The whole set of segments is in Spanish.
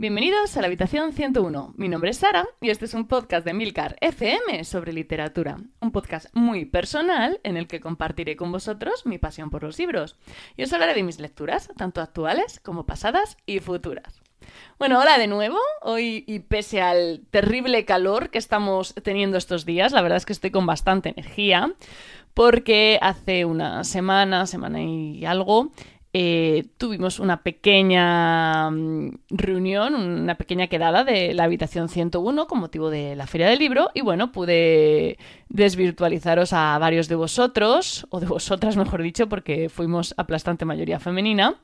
Bienvenidos a la habitación 101. Mi nombre es Sara y este es un podcast de Milcar FM sobre literatura. Un podcast muy personal en el que compartiré con vosotros mi pasión por los libros. Y os hablaré de mis lecturas, tanto actuales como pasadas y futuras. Bueno, hola de nuevo. Hoy, y pese al terrible calor que estamos teniendo estos días, la verdad es que estoy con bastante energía, porque hace una semana, semana y algo, eh, tuvimos una pequeña mm, reunión, una pequeña quedada de la habitación 101 con motivo de la feria del libro y bueno, pude desvirtualizaros a varios de vosotros, o de vosotras mejor dicho, porque fuimos aplastante mayoría femenina.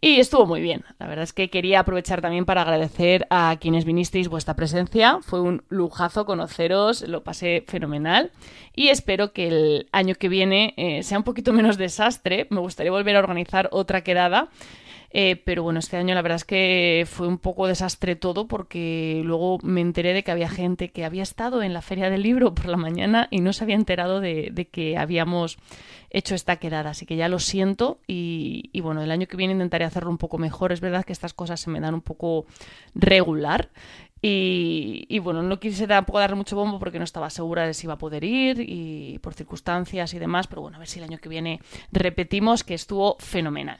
Y estuvo muy bien. La verdad es que quería aprovechar también para agradecer a quienes vinisteis vuestra presencia. Fue un lujazo conoceros, lo pasé fenomenal. Y espero que el año que viene eh, sea un poquito menos desastre. Me gustaría volver a organizar otra quedada eh, pero bueno, este año la verdad es que fue un poco desastre todo porque luego me enteré de que había gente que había estado en la feria del libro por la mañana y no se había enterado de, que habíamos hecho esta quedada. Así que ya lo siento y, bueno, el año que viene intentaré hacerlo un poco mejor. Es verdad que estas cosas se me dan un poco regular. Y, y, bueno, no quise tampoco darle mucho bombo porque no estaba segura de si iba a poder ir y por circunstancias y demás, pero bueno, a ver si el año que viene repetimos que estuvo fenomenal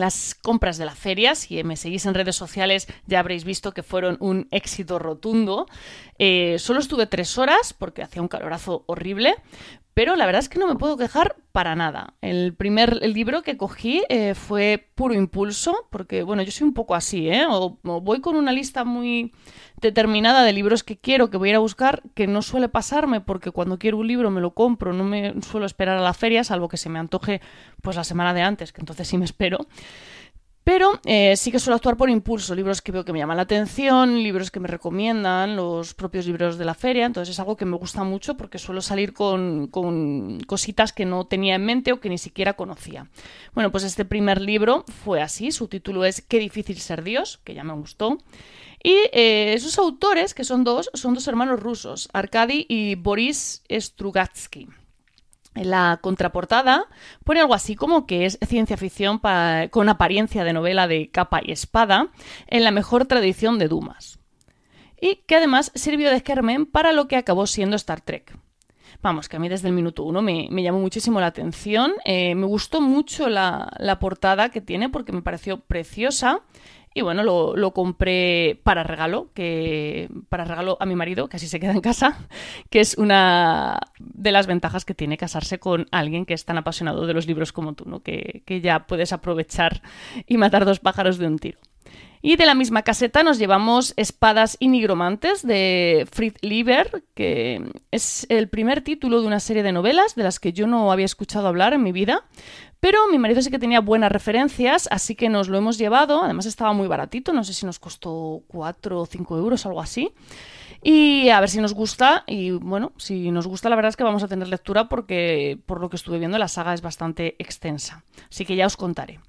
las compras de la feria. Si me seguís en redes sociales ya habréis visto que fueron un éxito rotundo. Eh, solo estuve tres horas porque hacía un calorazo horrible, pero la verdad es que no me puedo quejar para nada. El primer libro que cogí eh, fue puro impulso, porque bueno, yo soy un poco así, ¿eh? O, voy con una lista muy determinada de libros que quiero, que voy a ir a buscar, que no suele pasarme, porque cuando quiero un libro me lo compro, no me suelo esperar a la feria, salvo que se me antoje pues la semana de antes, que entonces sí me espero. Pero eh, sí que suelo actuar por impulso, libros que veo que me llaman la atención, libros que me recomiendan, los propios libros de la feria, entonces es algo que me gusta mucho porque suelo salir con, cositas que no tenía en mente o que ni siquiera conocía. Bueno, pues este primer libro fue así, su título es Qué difícil ser Dios, que ya me gustó. Y eh, sus autores, que son dos, son dos hermanos rusos, Arkady y Boris Strugatsky. La contraportada pone algo así como que es ciencia ficción con apariencia de novela de capa y espada en la mejor tradición de Dumas. Y que además sirvió de germen para lo que acabó siendo Star Trek. Vamos, que a mí desde el minuto uno me, llamó muchísimo la atención. Eh, me gustó mucho la, portada que tiene porque me pareció preciosa y bueno, lo, compré para regalo, que para regalo a mi marido, que así se queda en casa, que es una de las ventajas que tiene casarse con alguien que es tan apasionado de los libros como tú, ¿no? Que, que ya puedes aprovechar y matar dos pájaros de un tiro. Y de la misma caseta nos llevamos Espadas y Nigromantes de Fritz Lieber, que es el primer título de una serie de novelas de las que yo no había escuchado hablar en mi vida. Pero mi marido sí que tenía buenas referencias, así que nos lo hemos llevado. Además estaba muy baratito, no sé si nos costó 4 o 5 euros, algo así. Y a ver si nos gusta. Y bueno, si nos gusta, la verdad es que vamos a tener lectura porque, por lo que estuve viendo, la saga es bastante extensa. Así que ya os contaré.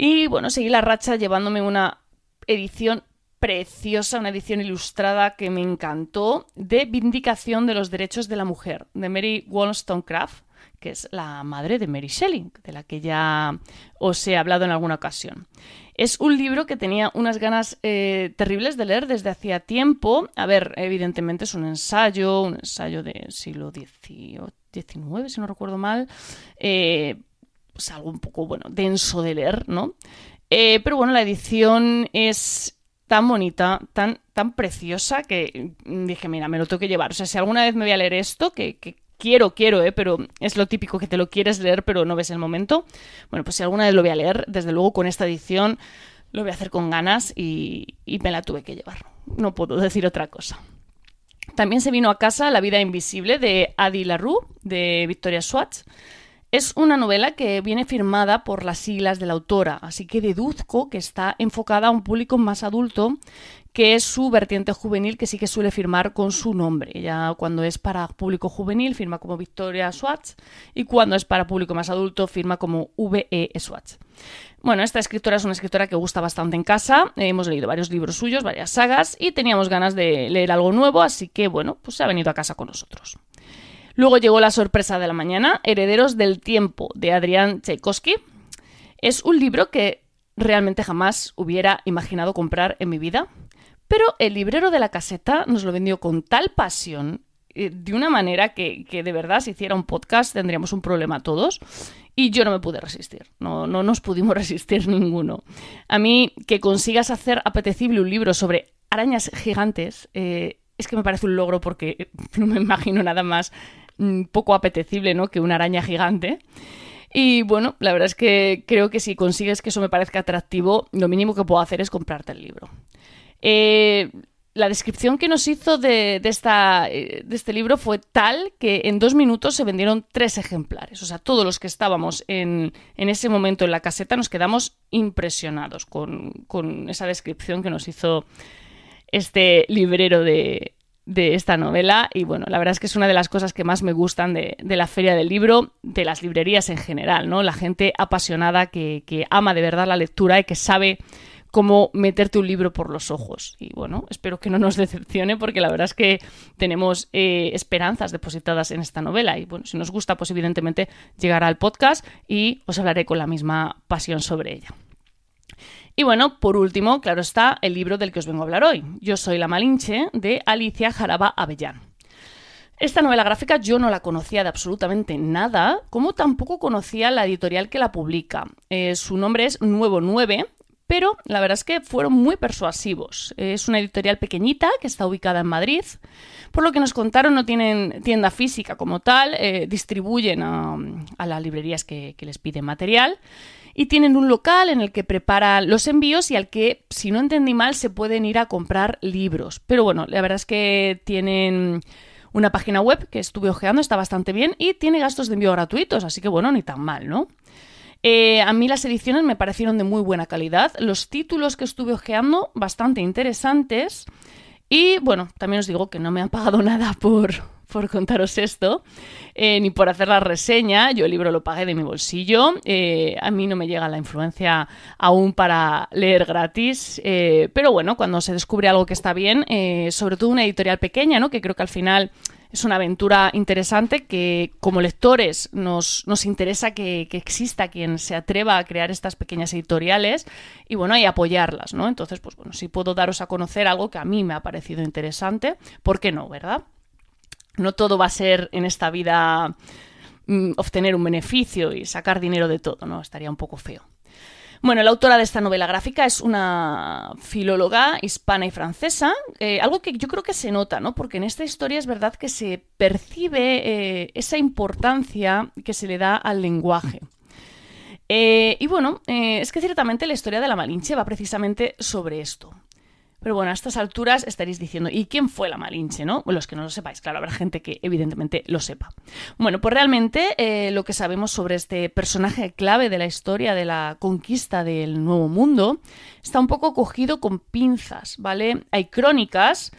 Y bueno, seguí la racha llevándome una edición preciosa, una edición ilustrada que me encantó, de Vindicación de los Derechos de la Mujer, de Mary Wollstonecraft, que es la madre de Mary Shelley, de la que ya os he hablado en alguna ocasión. Es un libro que tenía unas ganas eh, terribles de leer desde hacía tiempo. A ver, evidentemente es un ensayo, un ensayo del siglo XIX, si no recuerdo mal. Eh, pues algo un poco, bueno, denso de leer, ¿no? Eh, pero bueno, la edición es tan bonita, tan, tan preciosa que dije, mira, me lo tengo que llevar. O sea, si alguna vez me voy a leer esto, que, quiero, quiero, ¿eh? pero es lo típico que te lo quieres leer, pero no ves el momento. Bueno, pues si alguna vez lo voy a leer, desde luego con esta edición lo voy a hacer con ganas y, y me la tuve que llevar. No puedo decir otra cosa. También se vino a casa La vida invisible de Adi LaRue, de Victoria Swatch. Es una novela que viene firmada por las siglas de la autora, así que deduzco que está enfocada a un público más adulto, que es su vertiente juvenil, que sí que suele firmar con su nombre. Ella cuando es para público juvenil firma como Victoria Swatch y cuando es para público más adulto firma como V.E. Swatch. Bueno, esta escritora es una escritora que gusta bastante en casa, hemos leído varios libros suyos, varias sagas y teníamos ganas de leer algo nuevo, así que bueno, pues se ha venido a casa con nosotros. Luego llegó La sorpresa de la mañana, Herederos del tiempo, de Adrián Tchaikovsky. Es un libro que realmente jamás hubiera imaginado comprar en mi vida. Pero el librero de la caseta nos lo vendió con tal pasión, eh, de una manera que, que, de verdad si hiciera un podcast tendríamos un problema todos. Y yo no me pude resistir, no, no nos pudimos resistir ninguno. A mí que consigas hacer apetecible un libro sobre arañas gigantes eh, es que me parece un logro porque no me imagino nada más poco apetecible ¿no? que una araña gigante. Y bueno, la verdad es que creo que si consigues que eso me parezca atractivo, lo mínimo que puedo hacer es comprarte el libro. Eh, la descripción que nos hizo de, esta, eh, de, este libro fue tal que en dos minutos se vendieron tres ejemplares. O sea, todos los que estábamos en, en ese momento en la caseta nos quedamos impresionados con, con esa descripción que nos hizo este librero de, de esta novela y bueno, la verdad es que es una de las cosas que más me gustan de, la feria del libro, de las librerías en general, ¿no? La gente apasionada que, ama de verdad la lectura y que sabe cómo meterte un libro por los ojos. Y bueno, espero que no nos decepcione porque la verdad es que tenemos eh, esperanzas depositadas en esta novela y bueno, si nos gusta pues evidentemente llegará al podcast y os hablaré con la misma pasión sobre ella. Y bueno, por último, claro está, el libro del que os vengo a hablar hoy. Yo soy la Malinche de Alicia Jaraba Avellán. Esta novela gráfica yo no la conocía de absolutamente nada, como tampoco conocía la editorial que la publica. Eh, su nombre es Nuevo 9, pero la verdad es que fueron muy persuasivos. Es una editorial pequeñita que está ubicada en Madrid. Por lo que nos contaron, no tienen tienda física como tal, eh, distribuyen a, las librerías que, que les piden material y tienen un local en el que preparan los envíos y al que, si no entendí mal, se pueden ir a comprar libros. Pero bueno, la verdad es que tienen una página web que estuve ojeando, está bastante bien y tiene gastos de envío gratuitos, así que bueno, ni tan mal, ¿no? Eh, a mí las ediciones me parecieron de muy buena calidad, los títulos que estuve ojeando bastante interesantes y bueno, también os digo que no me han pagado nada por, por contaros esto, eh, ni por hacer la reseña. Yo el libro lo pagué de mi bolsillo. Eh, a mí no me llega la influencia aún para leer gratis. Eh, pero bueno, cuando se descubre algo que está bien, sobre todo una editorial pequeña, ¿no? que creo que al final es una aventura interesante que como lectores nos, nos interesa que, que, exista quien se atreva a crear estas pequeñas editoriales y bueno, y apoyarlas, ¿no? Entonces, pues bueno, si puedo daros a conocer algo que a mí me ha parecido interesante, ¿por qué no, verdad? No todo va a ser en esta vida mm, obtener un beneficio y sacar dinero de todo, ¿no? Estaría un poco feo. Bueno, la autora de esta novela gráfica es una filóloga hispana y francesa, eh, algo que yo creo que se nota, ¿no? Porque en esta historia es verdad que se percibe eh, esa importancia que se le da al lenguaje. Eh, y bueno, es que ciertamente la historia de la Malinche va precisamente sobre esto. Pero bueno, a estas alturas estaréis diciendo, ¿y quién fue la Malinche, no? Los que no lo sepáis, claro, habrá gente que evidentemente lo sepa. Bueno, pues realmente eh, lo que sabemos sobre este personaje clave de la historia de la conquista del Nuevo Mundo está un poco cogido con pinzas, ¿vale? Hay crónicas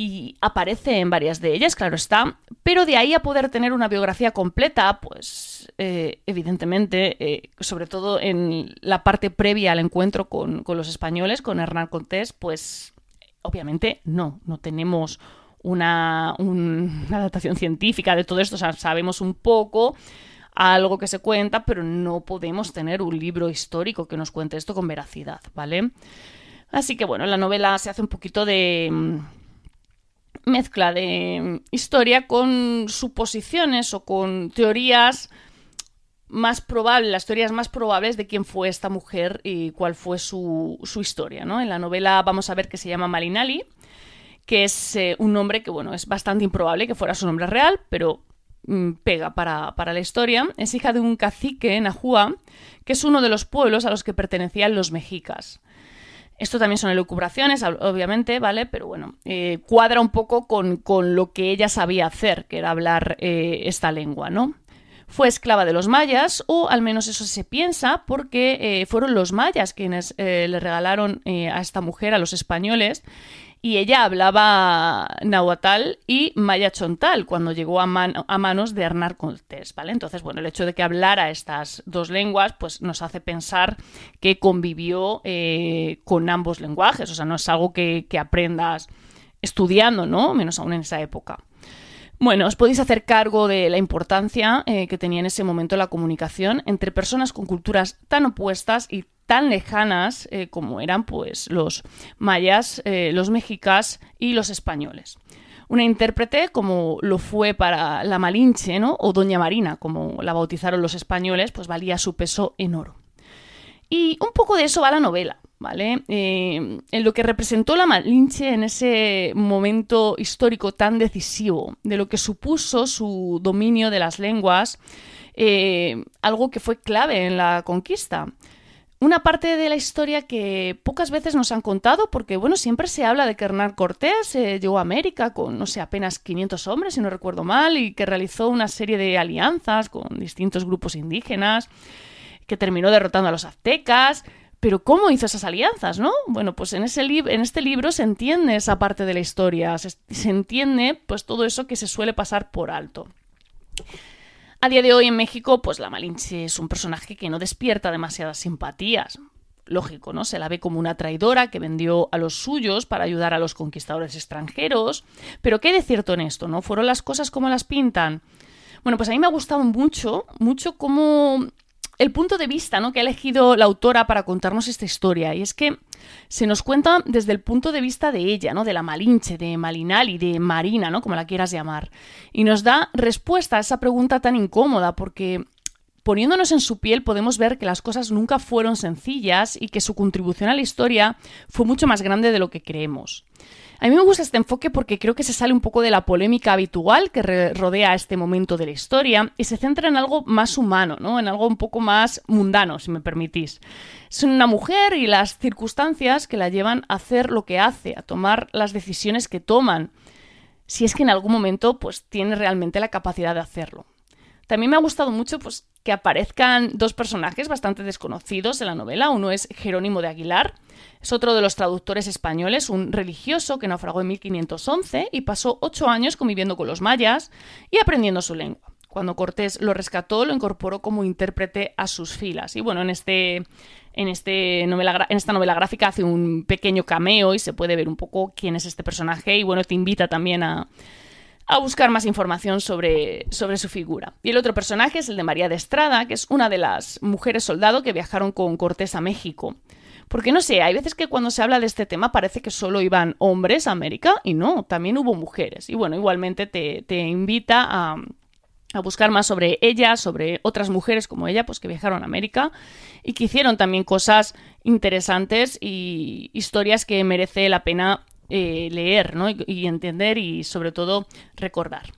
y aparece en varias de ellas, claro está, pero de ahí a poder tener una biografía completa, pues eh, evidentemente, eh, sobre todo en la parte previa al encuentro con, los españoles, con Hernán Cortés, pues obviamente no, no tenemos una, una adaptación científica de todo esto, o sea, sabemos un poco algo que se cuenta, pero no podemos tener un libro histórico que nos cuente esto con veracidad, ¿vale? Así que bueno, la novela se hace un poquito de mezcla de historia con suposiciones o con teorías más probables, las teorías más probables de quién fue esta mujer y cuál fue su, historia. ¿no? En la novela vamos a ver que se llama Malinali, que es eh, un nombre que, bueno, es bastante improbable que fuera su nombre real, pero mm, pega para, para, la historia. Es hija de un cacique, Nahua, que es uno de los pueblos a los que pertenecían los mexicas. Esto también son elucubraciones, obviamente, ¿vale? Pero bueno, eh, cuadra un poco con, lo que ella sabía hacer, que era hablar eh, esta lengua, ¿no? Fue esclava de los mayas, o al menos eso se piensa, porque eh, fueron los mayas quienes le regalaron a esta mujer, a los españoles, y ella hablaba nahuatl y maya chontal cuando llegó a, manos de Hernán Cortés, ¿vale? Entonces, bueno, el hecho de que hablara estas dos lenguas, pues nos hace pensar que convivió eh, con ambos lenguajes, o sea, no es algo que, aprendas estudiando, ¿no? Menos aún en esa época. Bueno, os podéis hacer cargo de la importancia eh, que tenía en ese momento la comunicación entre personas con culturas tan opuestas y tan lejanas eh, como eran pues los mayas, eh, los mexicas y los españoles. Una intérprete como lo fue para la Malinche, ¿no? O Doña Marina, como la bautizaron los españoles, pues valía su peso en oro. Y un poco de eso va la novela. ¿vale? Eh, en lo que representó la Malinche en ese momento histórico tan decisivo, de lo que supuso su dominio de las lenguas, algo que fue clave en la conquista. Una parte de la historia que pocas veces nos han contado, porque bueno, siempre se habla de que Hernán Cortés eh, llegó a América con, no sé, apenas 500 hombres, si no recuerdo mal, y que realizó una serie de alianzas con distintos grupos indígenas, que terminó derrotando a los aztecas, pero ¿cómo hizo esas alianzas, no? Bueno, pues en, ese en este libro se entiende esa parte de la historia, se, se entiende pues todo eso que se suele pasar por alto. A día de hoy en México, pues la Malinche es un personaje que no despierta demasiadas simpatías. Lógico, ¿no? Se la ve como una traidora que vendió a los suyos para ayudar a los conquistadores extranjeros. Pero ¿qué de cierto en esto, no? ¿Fueron las cosas como las pintan? Bueno, pues a mí me ha gustado mucho, mucho cómo el punto de vista ¿no? que ha elegido la autora para contarnos esta historia. Y es que se nos cuenta desde el punto de vista de ella, ¿no? de la Malinche, de Malinal y de Marina, ¿no? como la quieras llamar. Y nos da respuesta a esa pregunta tan incómoda, porque poniéndonos en su piel podemos ver que las cosas nunca fueron sencillas y que su contribución a la historia fue mucho más grande de lo que creemos. A mí me gusta este enfoque porque creo que se sale un poco de la polémica habitual que rodea este momento de la historia y se centra en algo más humano, ¿no? En algo un poco más mundano, si me permitís. Es una mujer y las circunstancias que la llevan a hacer lo que hace, a tomar las decisiones que toman, si es que en algún momento pues tiene realmente la capacidad de hacerlo. También me ha gustado mucho pues, que aparezcan dos personajes bastante desconocidos en la novela. Uno es Jerónimo de Aguilar, es otro de los traductores españoles, un religioso que naufragó en 1511 y pasó ocho años conviviendo con los mayas y aprendiendo su lengua. Cuando Cortés lo rescató, lo incorporó como intérprete a sus filas. Y bueno, en, este, en, este esta novela gráfica hace un pequeño cameo y se puede ver un poco quién es este personaje. Y bueno, te invita también a, a buscar más información sobre, sobre su figura. Y el otro personaje es el de María de Estrada, que es una de las mujeres soldado que viajaron con Cortés a México. Porque no sé, hay veces que cuando se habla de este tema parece que solo iban hombres a América y no, también hubo mujeres. Y bueno, igualmente te, te invita a, a buscar más sobre ella, sobre otras mujeres como ella, pues que viajaron a América y que hicieron también cosas interesantes y historias que merece la pena eh, leer ¿no? y, entender y sobre todo recordar.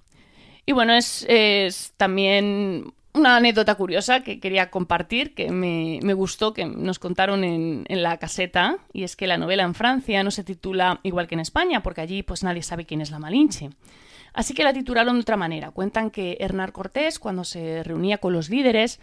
Y bueno, es, también una anécdota curiosa que quería compartir, que me, gustó, que nos contaron en, la caseta, y es que la novela en Francia no se titula igual que en España, porque allí pues nadie sabe quién es la Malinche. Así que la titularon de otra manera. Cuentan que Hernán Cortés, cuando se reunía con los líderes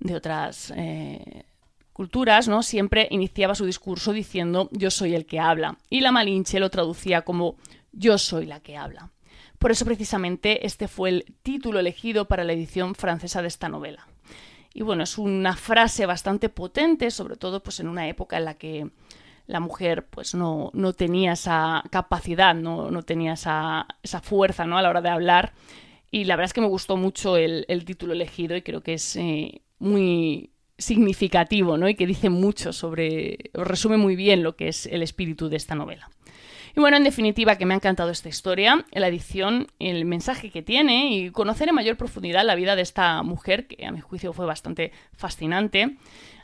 de otras eh, culturas, ¿no? Siempre iniciaba su discurso diciendo yo soy el que habla. Y la Malinche lo traducía como yo soy la que habla. Por eso precisamente este fue el título elegido para la edición francesa de esta novela. Y bueno, es una frase bastante potente, sobre todo pues en una época en la que la mujer pues no, no tenía esa capacidad, no, no tenía esa, esa, fuerza ¿no? a la hora de hablar. Y la verdad es que me gustó mucho el, el título elegido y creo que es eh, muy, significativo, ¿no? Y que dice mucho sobre, o resume muy bien lo que es el espíritu de esta novela. Y bueno, en definitiva, que me ha encantado esta historia, la edición, el mensaje que tiene y conocer en mayor profundidad la vida de esta mujer, que a mi juicio fue bastante fascinante,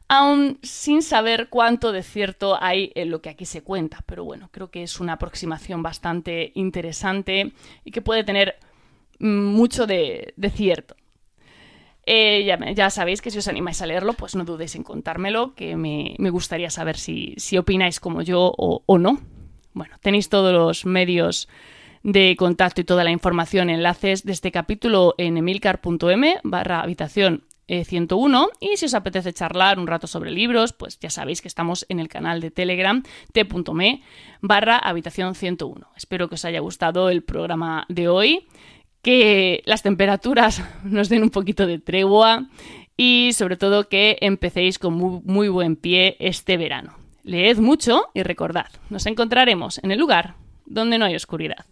aún sin saber cuánto de cierto hay en lo que aquí se cuenta. Pero bueno, creo que es una aproximación bastante interesante y que puede tener mm, mucho de, de cierto. Eh, ya, sabéis que si os animáis a leerlo, pues no dudéis en contármelo, que me, gustaría saber si, opináis como yo o, no. Bueno, tenéis todos los medios de contacto y toda la información, enlaces de este capítulo en emilcar.m barra habitación 101 eh, y si os apetece charlar un rato sobre libros, pues ya sabéis que estamos en el canal de Telegram t.me barra habitación 101. Espero que os haya gustado el programa de hoy que las temperaturas nos den un poquito de tregua y sobre todo que empecéis con muy, buen pie este verano. Leed mucho y recordad, nos encontraremos en el lugar donde no hay oscuridad.